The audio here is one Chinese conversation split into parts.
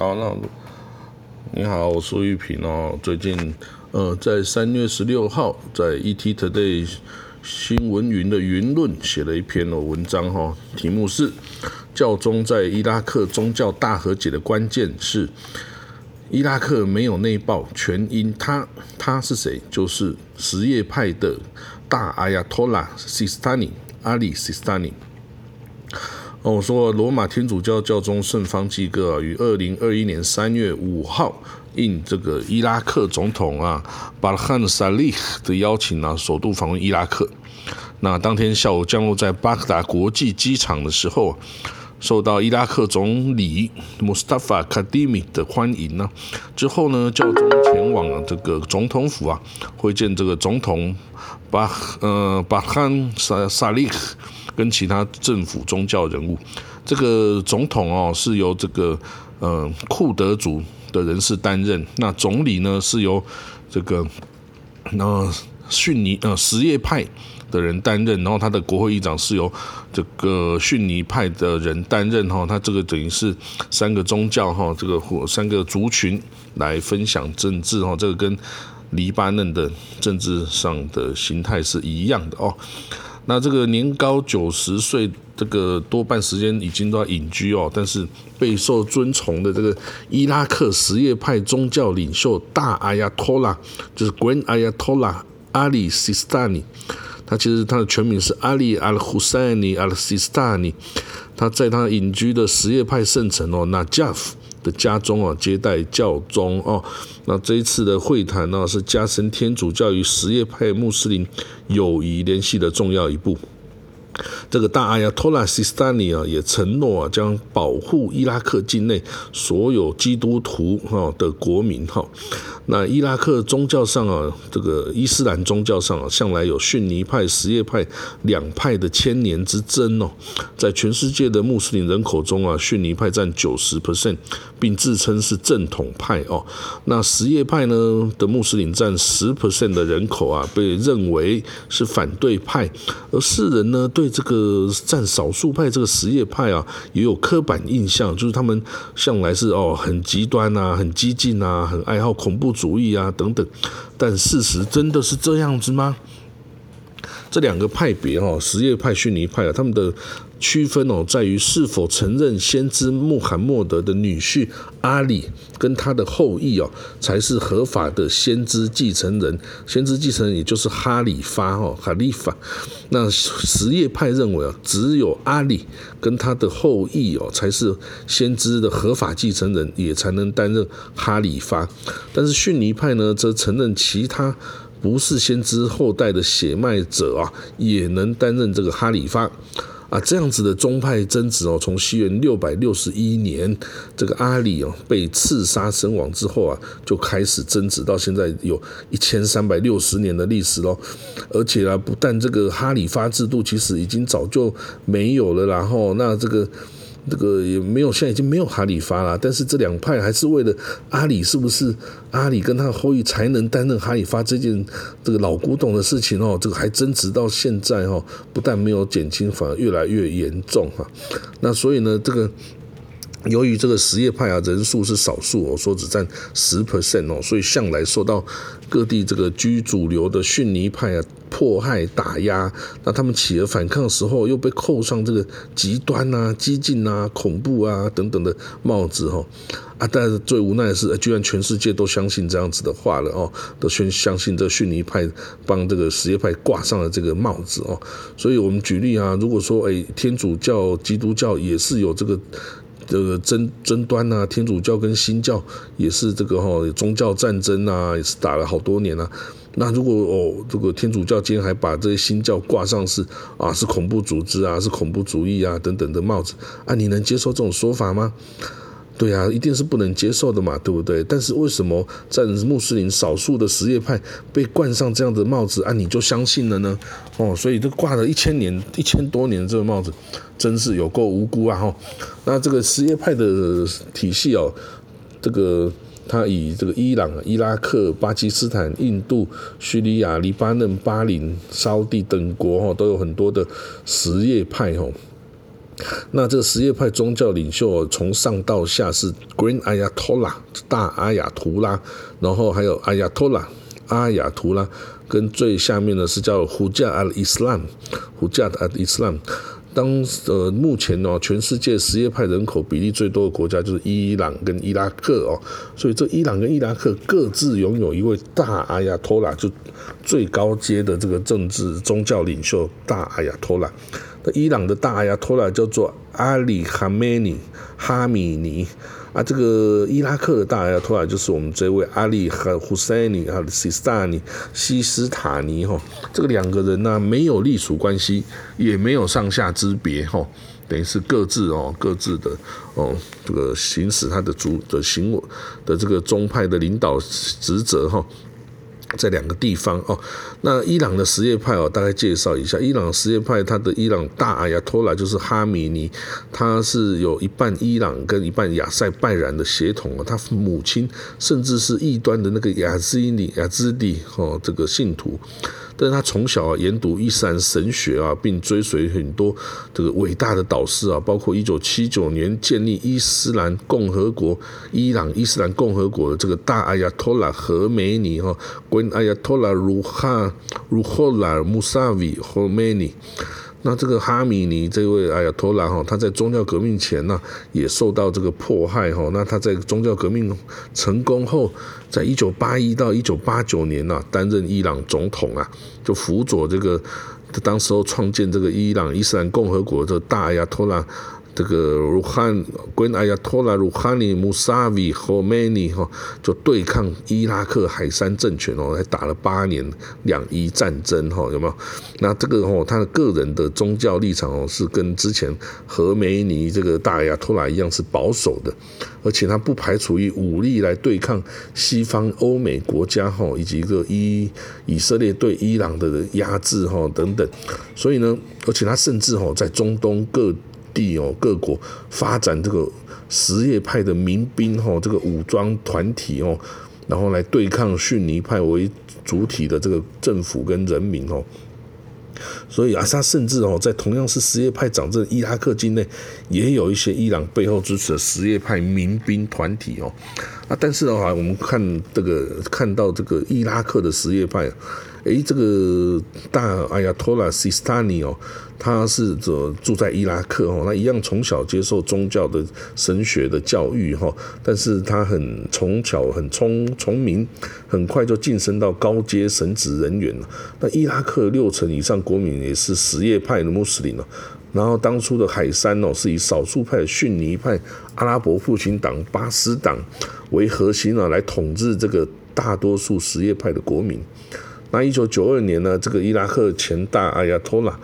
好，那你好，我是玉平哦。最近，呃，在三月十六号，在 ET Today 新闻云的云论写了一篇的文章哈，题目是“教宗在伊拉克宗教大和解的关键是伊拉克没有内爆，全因他他是谁？就是什叶派的大阿亚托拉西斯塔尼阿里西斯塔尼。哦，我说罗马天主教教宗圣方济各啊，于二零二一年三月五号应这个伊拉克总统啊巴罕萨利的邀请啊，首度访问伊拉克。那当天下午降落在巴格达国际机场的时候，受到伊拉克总理穆斯塔法卡迪米的欢迎呢。之后呢，教宗前往这个总统府啊，会见这个总统巴呃巴罕萨萨利。跟其他政府宗教人物，这个总统哦是由这个呃库德族的人士担任，那总理呢是由这个那逊尼呃什叶派的人担任，然后他的国会议长是由这个逊尼派的人担任哈，他这个等于是三个宗教哈，这个或三个族群来分享政治哈，这个跟黎巴嫩的政治上的形态是一样的哦。那这个年高九十岁，这个多半时间已经都要隐居哦，但是备受尊崇的这个伊拉克什叶派宗教领袖大阿亚托拉，就是 Grand Ayatollah Ali Sistani，他其实他的全名是阿里阿 s 胡塞尼阿 t 斯塔尼，他在他隐居的什叶派圣城哦那加夫。的家中啊，接待教宗哦。那这一次的会谈呢，是加深天主教与什叶派穆斯林友谊联系的重要一步。这个大阿亚托拉西斯坦尼啊，也承诺啊，将保护伊拉克境内所有基督徒哈的国民哈。那伊拉克宗教上啊，这个伊斯兰宗教上啊，向来有逊尼派、什叶派两派的千年之争哦。在全世界的穆斯林人口中啊，逊尼派占九十 percent，并自称是正统派哦。那什叶派呢的穆斯林占十 percent 的人口啊，被认为是反对派，而世人呢对这个占少数派这个实业派啊，也有刻板印象，就是他们向来是哦很极端呐，很激进呐，很爱好恐怖主义啊等等。但事实真的是这样子吗？这两个派别哈，什叶派、逊尼派啊，他们的。区分哦，在于是否承认先知穆罕默德的女婿阿里跟他的后裔哦，才是合法的先知继承人。先知继承人也就是哈里发哦，哈利法。那什叶派认为啊，只有阿里跟他的后裔哦，才是先知的合法继承人，也才能担任哈里发。但是逊尼派呢，则承认其他不是先知后代的血脉者啊，也能担任这个哈里发。啊，这样子的宗派争执哦，从西元六百六十一年这个阿里哦被刺杀身亡之后啊，就开始争执，到现在有一千三百六十年的历史喽。而且啊，不但这个哈里发制度其实已经早就没有了，然后那这个。这个也没有，现在已经没有哈里发了。但是这两派还是为了阿里是不是阿里跟他的后裔才能担任哈里发这件这个老古董的事情哦，这个还争执到现在哦，不但没有减轻，反而越来越严重哈。那所以呢，这个由于这个什叶派啊人数是少数哦，说只占十 percent 哦，所以向来受到各地这个居主流的逊尼派啊。迫害打压，那他们起了反抗的时候，又被扣上这个极端啊、激进啊、恐怖啊等等的帽子哈啊！但是最无奈的是，居然全世界都相信这样子的话了哦，都全相信这逊尼派帮这个什叶派挂上了这个帽子哦。所以我们举例啊，如果说哎，天主教、基督教也是有这个这个争争端啊，天主教跟新教也是这个哈宗教战争啊，也是打了好多年了。那如果哦，这个天主教今天还把这些新教挂上是啊，是恐怖组织啊，是恐怖主义啊等等的帽子啊，你能接受这种说法吗？对啊，一定是不能接受的嘛，对不对？但是为什么在穆斯林少数的什叶派被冠上这样的帽子啊，你就相信了呢？哦，所以这挂了一千年、一千多年这个帽子，真是有够无辜啊！哈，那这个什叶派的体系哦，这个。他以这个伊朗、伊拉克、巴基斯坦、印度、叙利亚、黎巴嫩、巴林、沙地等国哈，都有很多的什叶派哈。那这个什叶派宗教领袖从上到下是 Green Ayatollah 大阿亚图拉，然后还有 Ayatollah 阿亚图拉，跟最下面的是叫 Hujat al Islam，Hujat al Islam。当呃目前呢，全世界什叶派人口比例最多的国家就是伊朗跟伊拉克哦，所以这伊朗跟伊拉克各自拥有一位大阿亚托拉，就最高阶的这个政治宗教领袖大阿亚托拉。那伊朗的大阿亚托拉叫做阿里哈梅尼哈米尼。啊，这个伊拉克的大阿亚托拉就是我们这位阿里和胡塞尼啊，西斯塔尼西斯塔尼哈，这个两个人呢没有隶属关系，也没有上下之别哈，等于是各自哦各自的哦这个行使他的主的行为的这个宗派的领导职责哈。在两个地方哦，那伊朗的什叶派哦，大概介绍一下，伊朗什叶派，他的伊朗大阿亚托拉就是哈米尼，他是有一半伊朗跟一半亚塞拜然的血统哦，他母亲甚至是异端的那个雅兹尼亚兹蒂哦，这个信徒。但是他从小啊研读伊斯兰神学啊，并追随很多这个伟大的导师啊，包括一九七九年建立伊斯兰共和国伊朗伊斯兰共和国的这个大阿亚托拉和梅尼哈，阿亚托拉鲁哈鲁霍拉穆萨维和梅尼。那这个哈米尼这位哎呀托拉哈，他在宗教革命前呢，也受到这个迫害哈。那他在宗教革命成功后，在一九八一到一九八九年呢，担任伊朗总统啊，就辅佐这个当时候创建这个伊朗伊斯兰共和国的大哎呀托拉。这个鲁汉跟阿亚托拉鲁哈尼穆萨维和梅尼哈就对抗伊拉克海山政权哦，还打了八年两伊战争哈，有没有？那这个哦，他的个人的宗教立场哦，是跟之前和梅尼这个大亚托拉一样是保守的，而且他不排除以武力来对抗西方欧美国家哈，以及一个伊以色列对伊朗的压制哈等等，所以呢，而且他甚至哈在中东各。地哦，各国发展这个什叶派的民兵哈，这个武装团体哦，然后来对抗逊尼派为主体的这个政府跟人民哦。所以阿萨甚至哦，在同样是什叶派掌政伊拉克境内，也有一些伊朗背后支持的什叶派民兵团体哦。啊，但是的话，我们看这个看到这个伊拉克的什叶派。诶，这个大阿亚托拉西斯塔尼哦，他是这住在伊拉克哦，那一样从小接受宗教的神学的教育哈，但是他很从小很聪聪明，很快就晋升到高阶神职人员了。那伊拉克六成以上国民也是什叶派的穆斯林了，然后当初的海山哦，是以少数派逊尼派阿拉伯复兴党巴斯党为核心啊，来统治这个大多数什叶派的国民。那一九九二年呢，这个伊拉克前大阿亚托拉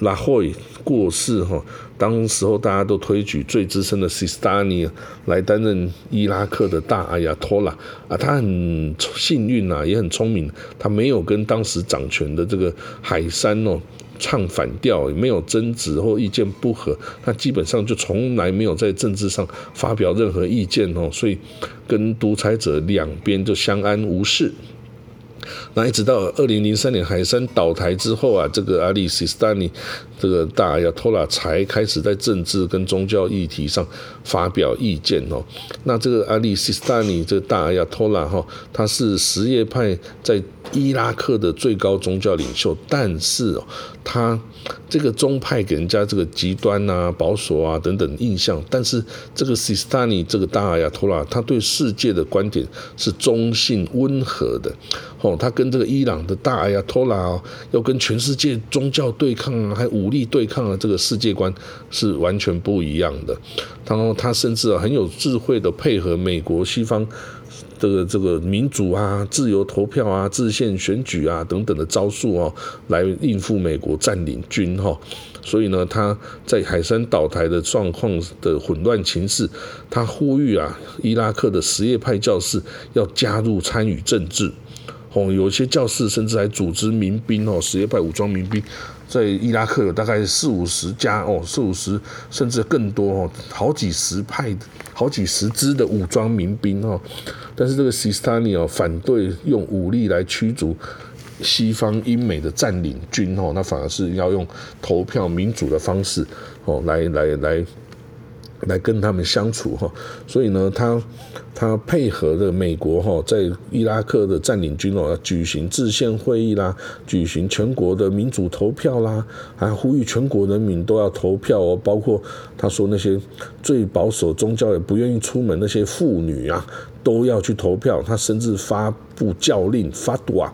拉霍伊过世哈，当时候大家都推举最资深的西斯达尼来担任伊拉克的大阿亚托拉啊，他很幸运呐，也很聪明，他没有跟当时掌权的这个海山哦唱反调，也没有争执或意见不合，他基本上就从来没有在政治上发表任何意见哦，所以跟独裁者两边就相安无事。那一直到二零零三年海山倒台之后啊，这个阿里西斯丹尼这个大阿亚托拉才开始在政治跟宗教议题上发表意见哦。那这个阿里西斯丹尼这个大阿亚托拉哈，他是什叶派在伊拉克的最高宗教领袖，但是哦，他这个宗派给人家这个极端啊、保守啊等等印象，但是这个西斯丹尼这个大阿亚托拉，他对世界的观点是中性温和的。哦，他跟这个伊朗的大阿亚托拉哦，要跟全世界宗教对抗啊，还武力对抗啊，这个世界观是完全不一样的。然后他甚至啊很有智慧的配合美国西方这个这个民主啊、自由投票啊、自宪选举啊等等的招数哦，来应付美国占领军哈。所以呢，他在海山倒台的状况的混乱情势，他呼吁啊，伊拉克的什叶派教士要加入参与政治。哦，有些教士甚至还组织民兵哦，什叶派武装民兵，在伊拉克有大概四五十家哦，四五十甚至更多哦，好几十派、好几十支的武装民兵哦。但是这个西斯塔尼哦，反对用武力来驱逐西方英美的占领军哦，那反而是要用投票民主的方式哦，来来来。来跟他们相处哈，所以呢，他他配合的美国哈，在伊拉克的占领军哦，举行制宪会议啦，举行全国的民主投票啦，还呼吁全国人民都要投票哦，包括他说那些最保守宗教也不愿意出门那些妇女啊，都要去投票。他甚至发布教令发杜啊，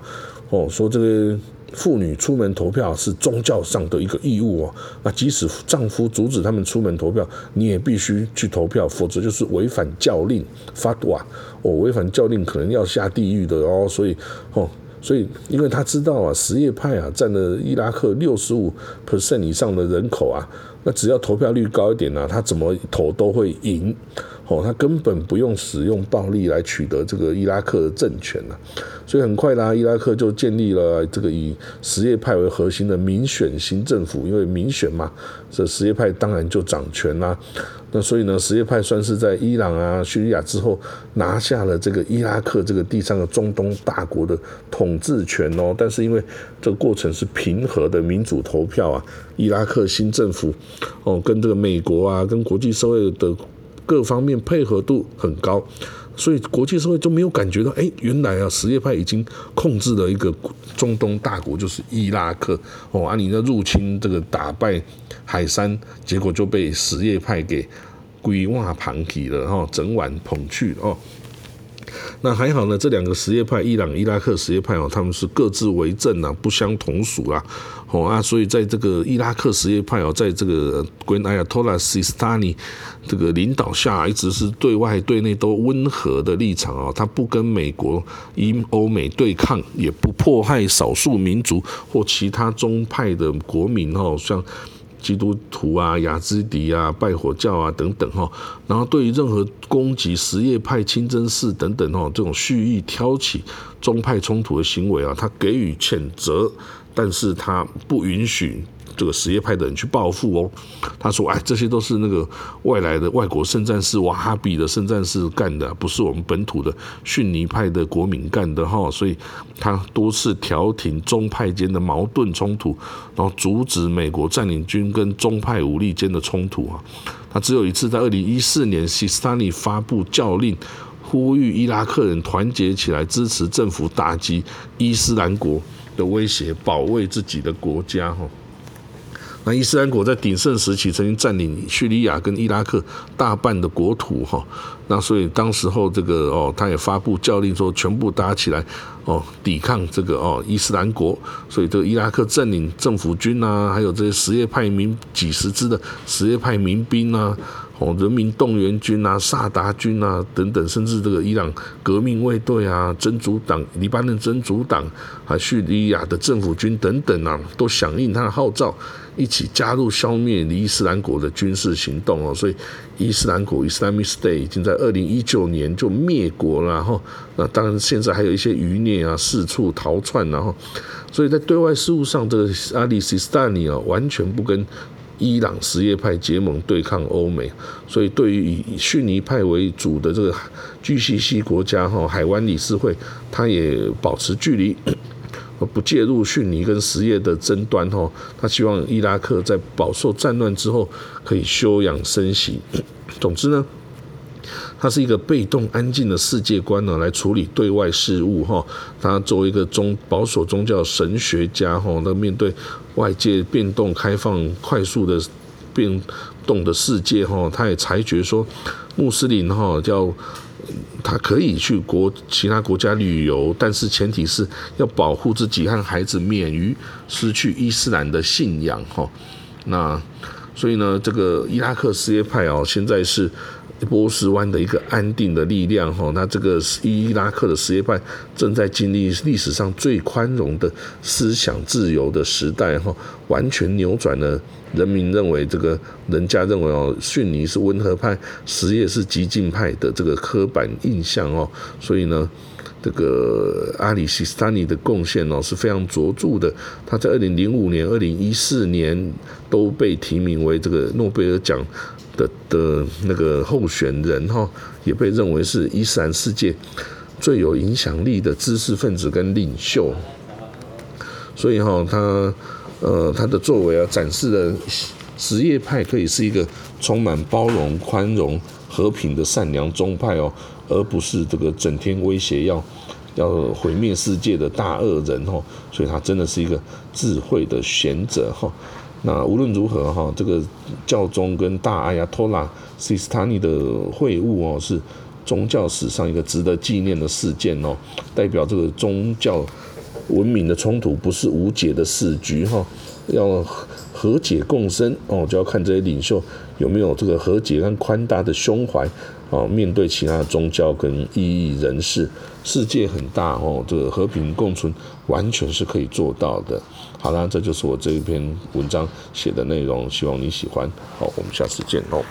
哦，说这个。妇女出门投票是宗教上的一个义务哦，那即使丈夫阻止他们出门投票，你也必须去投票，否则就是违反教令。发哇，哦，违反教令可能要下地狱的哦。所以，哦，所以，因为他知道啊，什叶派啊占了伊拉克六十五 percent 以上的人口啊，那只要投票率高一点呢，他怎么投都会赢。哦，他根本不用使用暴力来取得这个伊拉克的政权了，所以很快啦，伊拉克就建立了这个以什叶派为核心的民选新政府，因为民选嘛，这什叶派当然就掌权啦。那所以呢，什叶派算是在伊朗啊、叙利亚之后拿下了这个伊拉克这个第三个中东大国的统治权哦。但是因为这个过程是平和的民主投票啊，伊拉克新政府哦，跟这个美国啊、跟国际社会的。各方面配合度很高，所以国际社会就没有感觉到，哎，原来啊，什叶派已经控制了一个中东大国，就是伊拉克哦，啊，你的入侵这个打败海山，结果就被什叶派给归瓦旁体了，哈，整晚捧去哦。那还好呢，这两个什叶派，伊朗、伊拉克什叶派哦，他们是各自为政啊，不相同属啦，哦啊，所以在这个伊拉克什叶派哦，在这个 Grand Ayatollah Sistani 这个领导下，一直是对外对内都温和的立场啊，他不跟美国、英、欧美对抗，也不迫害少数民族或其他宗派的国民哦，像。基督徒啊、雅兹迪啊、拜火教啊等等哈，然后对于任何攻击什叶派、清真寺等等哈这种蓄意挑起宗派冲突的行为啊，他给予谴责，但是他不允许。这个什叶派的人去报复哦，他说：“哎，这些都是那个外来的外国圣战士瓦哈比的圣战士干的，不是我们本土的逊尼派的国民干的哈。”所以他多次调停宗派间的矛盾冲突，然后阻止美国占领军跟宗派武力间的冲突啊。他只有一次在二零一四年，西斯坦尼发布教令，呼吁伊拉克人团结起来，支持政府打击伊斯兰国的威胁，保卫自己的国家哈。那伊斯兰国在鼎盛时期曾经占领叙利亚跟伊拉克大半的国土哈，那所以当时候这个哦，他也发布教令说全部打起来哦，抵抗这个哦伊斯兰国，所以这个伊拉克占领政府军啊，还有这些什叶派民几十支的什叶派民兵啊。哦，人民动员军啊，萨达军啊，等等，甚至这个伊朗革命卫队啊，真主党、黎巴嫩真主党，还叙利亚的政府军等等啊，都响应他的号召，一起加入消灭伊斯兰国的军事行动哦。所以，伊斯兰国 （Islamic State） 已经在二零一九年就灭国了。然后，那当然现在还有一些余孽啊，四处逃窜。然后，所以在对外事务上，这个阿里西斯坦尼啊，完全不跟。伊朗什叶派结盟对抗欧美，所以对于以逊尼派为主的这个 GCC 国家哈海湾理事会，他也保持距离，不介入逊尼跟什叶的争端哈。他希望伊拉克在饱受战乱之后可以休养生息。总之呢。他是一个被动安静的世界观呢，来处理对外事务哈。他作为一个宗保守宗教神学家哈，那面对外界变动、开放、快速的变动的世界哈，他也裁决说，穆斯林哈叫他可以去国其他国家旅游，但是前提是要保护自己和孩子免于失去伊斯兰的信仰哈。那所以呢，这个伊拉克什叶派哦，现在是。波斯湾的一个安定的力量，哈，那这个伊拉克的什叶派正在经历历史上最宽容的思想自由的时代，哈，完全扭转了人民认为这个人家认为哦，逊尼是温和派，什叶是激进派的这个刻板印象哦，所以呢，这个阿里西斯坦尼的贡献哦是非常卓著的，他在二零零五年、二零一四年都被提名为这个诺贝尔奖。的的那个候选人哈，也被认为是伊斯兰世界最有影响力的知识分子跟领袖。所以哈，他呃他的作为啊，展示了什叶派可以是一个充满包容、宽容、和平的善良宗派哦，而不是这个整天威胁要要毁灭世界的大恶人哦。所以他真的是一个智慧的贤者哈。那无论如何哈，这个教宗跟大阿亚托拉西斯塔尼的会晤哦，是宗教史上一个值得纪念的事件哦，代表这个宗教文明的冲突不是无解的死局哈，要和解共生哦，就要看这些领袖有没有这个和解跟宽大的胸怀。哦，面对其他的宗教跟异议人士，世界很大哦，这个和平共存完全是可以做到的。好啦，这就是我这一篇文章写的内容，希望你喜欢。好，我们下次见哦。